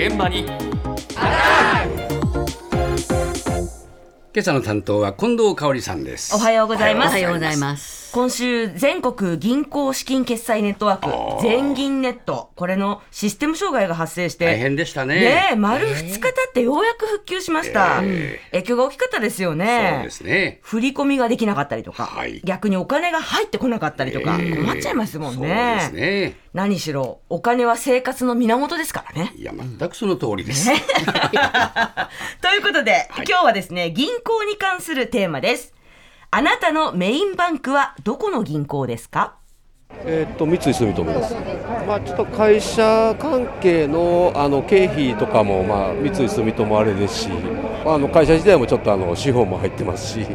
現場に今朝の担当は近藤香織さんですおはようございます。おはようございます。今週、全国銀行資金決済ネットワーク、全銀ネット、これのシステム障害が発生して、大変でしたね。ねえ、丸2日経ってようやく復旧しました。え影響が大きかったですよそうねで。すね。振り込みができなかったりとか、はい。逆にお金が入ってこなかったりとか、ええ。困っちゃいますもんそうね。ですね。何しろ、お金は生活の源ですからね。いや全くその通りです、ということで、今日はですね、銀行に関するテーマです。あなたのメインバンクはどこの銀行ですか？えーっと三井住友です。まあちょっと会社関係のあの経費とかもまあ三井住友あれですし、あの会社自体もちょっとあの資本も入ってますし、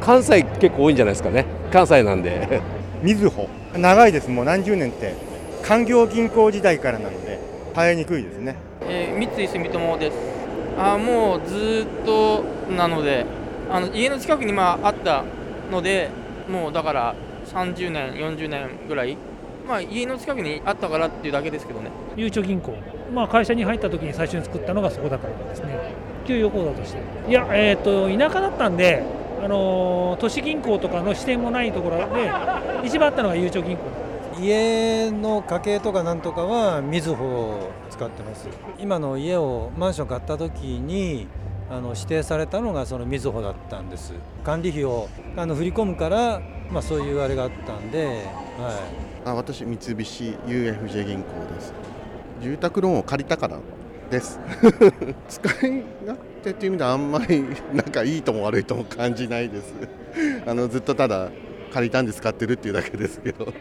関西結構多いんじゃないですかね。関西なんで。みずほ長いですもう何十年って官業銀行時代からなので生えにくいですねえー三井住友です。あーもうずーっとなので、あの家の近くにまああったので、もうだから30年、40年ぐらい、まあ家の近くにあったからっていうだけですけどね。ゆうちょ銀行、まあ、会社に入った時に最初に作ったのがそこだからですね、給与口座として。いや、えー、と田舎だったんで、あのー都市銀行とかの支店もないところで、一番あったのがゆうちょ銀行家の家計とかなんとかはみずほを使ってます今の家をマンション買った時にあの指定されたのがそのみずほだったんです。管理費をあの振り込むから、まあ、そういうあれがあったんで、はい、あ私三菱 UFJ 銀行です。住宅ローンを借りたからです。使い勝手っていう意味ではあんまりなんかいいとも悪いとも感じないです。あのずっとただ借りたんで使ってるっていうだけですけど。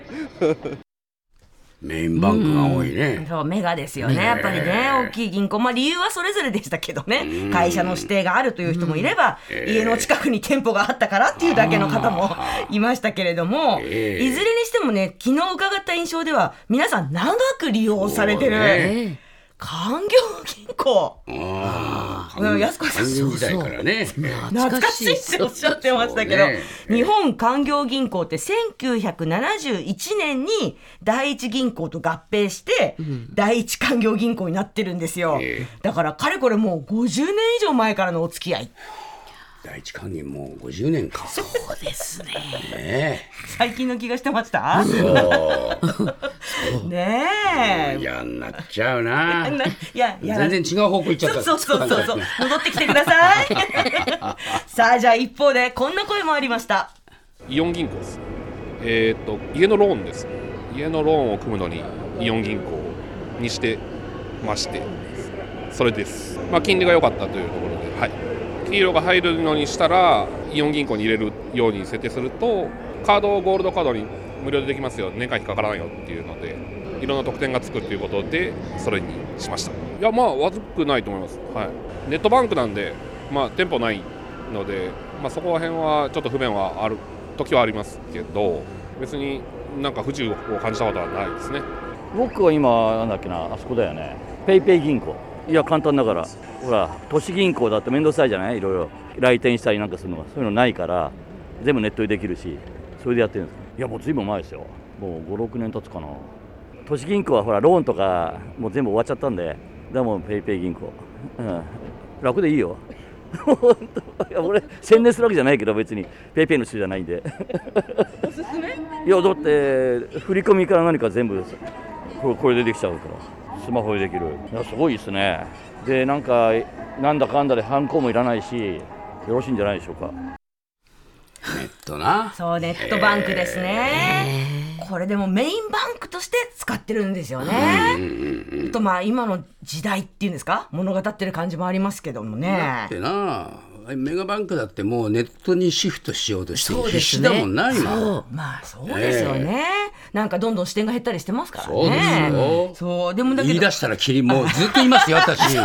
メインバンクが多いね、そう、メガですよね。やっぱりね、大きい銀行。まあ理由はそれぞれでしたけどね。会社の指定があるという人もいれば、ええ。家の近くに店舗があったからっていうだけの方もいましたけれども、ええ。いずれにしてもね、昨日伺った印象では、皆さん長く利用されてる、ねええ官業銀行。ああうん安子さん。官業時代からね。懐かしいっておっしゃってましたけど、ね。日本官業銀行って1971年に第一銀行と合併して、第一官業銀行になってるんですよ、えだからかれこれもう50年以上前からのお付き合い。第一関銀もう50年か。そうですね。ね最近の気がしてました？ねえ。嫌になっちゃうな。ないややら全然違う方向行っちゃった。そうそうそうそう。そう戻ってきてください。さあじゃあ一方でこんな声もありました。イオン銀行です。えーっと家のローンです。家のローンを組むのにイオン銀行にしてまして、それです。まあ金利が良かったというところで、はい。黄色が入るのにしたらイオン銀行に入れるように設定すると、カードをゴールドカードに無料でできますよ、年会費かからないよっていうので、いろんな特典がつくということでそれにしました。いやまあ悪くないと思います。はい。ネットバンクなんで、まあ店舗ないので、まあそこら辺はちょっと不便はある時はありますけど別になんか不自由を感じたことはないですね。僕は今、なんだっけな、あそこだよね、ペイペイ銀行、いや、簡単だから、ほら、都市銀行だって面倒くさいじゃない、いろいろ、来店したりなんかするのが、そういうのないから、全部ネットでできるし、それでやってるんです、いや、もうずいぶん前ですよ、もう5、6年経つかな、都市銀行はほら、ローンとか、もう全部終わっちゃったんで、だからもうペイペイ銀行、うん、楽でいいよ。本当。いや俺宣伝するわけじゃないけど別に。ペイペイの人じゃないんで。おすすめ？いやだって振り込みから何か全部これこれでできちゃうから。スマホでできる。いやすごいですね。でなんかなんだかんだでハンコもいらないしよろしいんじゃないでしょうかネットな。そうネットバンクですね。これでもメインバンクとして使ってるんですよね。あとまあ今の時代っていうんですか？物語ってる感じもありますけどもだねってなメガバンクだってもうネットにシフトしようとして必死だもんな今。そうまあそうですよね、なんかどんどん視点が減ったりしてますからそうですねよ。そうでもだけど言い出したらキリンもうずっと言いますよ私。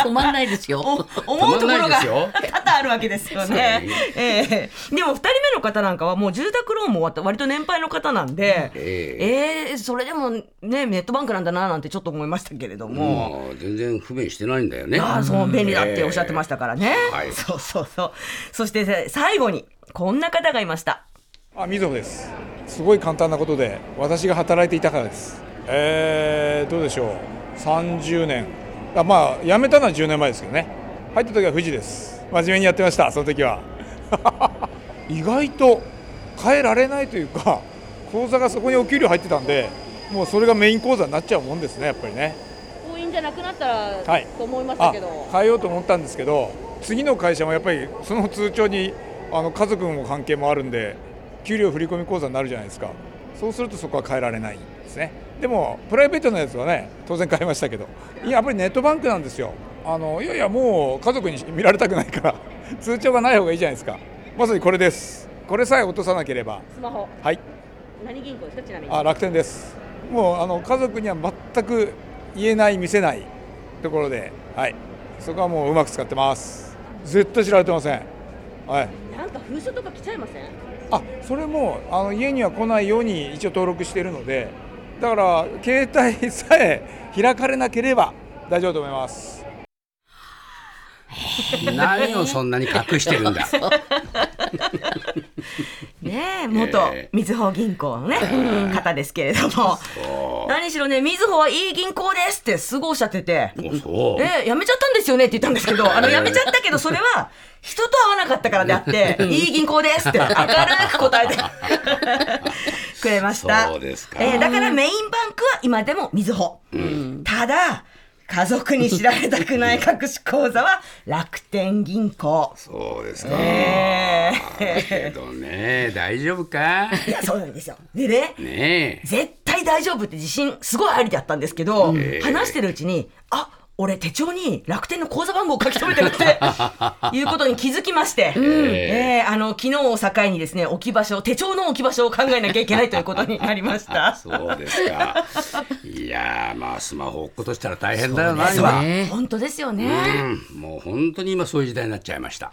止まんないですよ。思うところ止まんないがで すよ多々あるわけですよね。ええ。でも2人目の方なんかはもう住宅ローンも終わった割と年配の方なんで、ええ。それでもねネットバンクなんだななんてちょっと思いましたけれども。もう全然不便してないんだよね。ああそう便利だっておっしゃってましたからね、はい。そうそうそう。そして最後にこんな方がいました。あみずほです。すごい簡単なことで私が働いていたからです。えー、どうでしょう。30年。あまあ辞めたのは10年前ですけどね。入った時は富士です真面目にやってましたその時は。意外と変えられないというか口座がそこにお給料入ってたんでもうそれがメイン口座になっちゃうもんですねやっぱりね。行員じゃなくなったら、はい。と思いましたけど。変えようと思ったんですけど次の会社もやっぱりその通帳にあの家族の関係もあるんで給料振込口座になるじゃないですか。そうするとそこは変えられないんですね。でもプライベートのやつはね当然変えましたけど。やっぱりネットバンクなんですよあのいやいやもう家族に見られたくないから 通帳がない方がいいじゃないですか。まさにこれです。これさえ落とさなければ。スマホ。はい。何銀行ですかちなみに。あ楽天です。もうあの家族には全く言えない見せないところで。はい。そこはもううまく使ってます。絶対知られてません。はい。なんか封書とか来ちゃいません？あそれもあの家には来ないように一応登録しているので。だから携帯さえ開かれなければ大丈夫と思います何をそんなに隠してるんだ。ねえ元えみずほ銀行のね、方ですけれども。何しろねみずほはいい銀行ですってすごいおっしゃってて。えやめちゃったんですよねって言ったんですけどあのやめちゃったけどそれは人と会わなかったからであっていい銀行ですって明るく答えて くれました。そうですか。えーだからメインバンクは今でもみずほ、ただ家族に知られたくない隠し口座は楽天銀行。そうですか、え。けどね。大丈夫か？いやそうなんですよ。でねねえ。絶対大丈夫って自信すごいありだったんですけど、ええ。話してるうちにあ俺手帳に楽天の口座番号書き留めてるって いうことに気づきまして、ええあの昨日を境にですね置き場所手帳の置き場所を考えなきゃいけないということになりました。そうですか。いやーまあスマホ落っことしたら大変だよなそう今、ね。本当ですよね。うん。もう本当に今そういう時代になっちゃいました